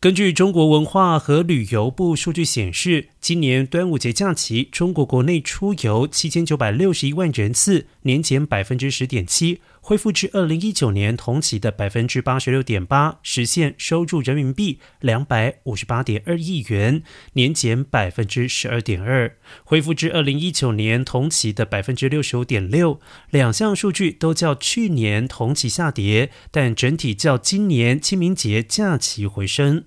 根据中国文化和旅游部数据显示今年端午节假期中国国内出游七千九百六十一万人次年减百分之十点七恢复至二零一九年同期的百分之八十六点八实现收入人民币两百五十八点二亿元年减百分之十二点二恢复至二零一九年同期的百分之六十五点六。两项数据都较去年同期下跌但整体较今年清明节假期回升。